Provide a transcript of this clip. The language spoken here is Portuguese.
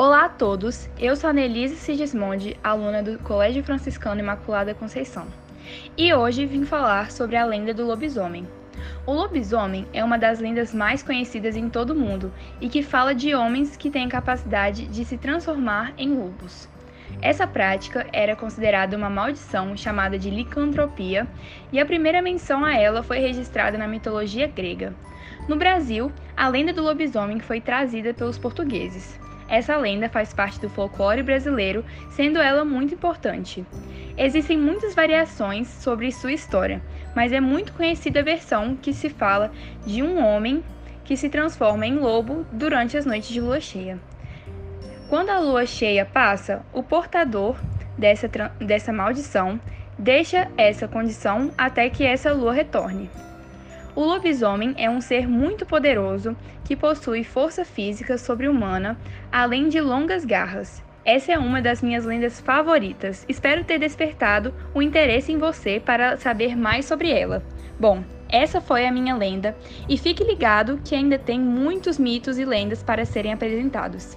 Olá a todos, eu sou a Nelise Sigismondi, aluna do Colégio Franciscano Imaculada Conceição. E hoje vim falar sobre a lenda do lobisomem. O lobisomem é uma das lendas mais conhecidas em todo o mundo e que fala de homens que têm capacidade de se transformar em lobos. Essa prática era considerada uma maldição chamada de licantropia, e a primeira menção a ela foi registrada na mitologia grega. No Brasil, a lenda do lobisomem foi trazida pelos portugueses. Essa lenda faz parte do folclore brasileiro, sendo ela muito importante. Existem muitas variações sobre sua história, mas é muito conhecida a versão que se fala de um homem que se transforma em lobo durante as noites de lua cheia. Quando a lua cheia passa, o portador dessa, dessa maldição deixa essa condição até que essa lua retorne. O lobisomem é um ser muito poderoso que possui força física sobre-humana, além de longas garras. Essa é uma das minhas lendas favoritas. Espero ter despertado o interesse em você para saber mais sobre ela. Bom, essa foi a minha lenda e fique ligado que ainda tem muitos mitos e lendas para serem apresentados.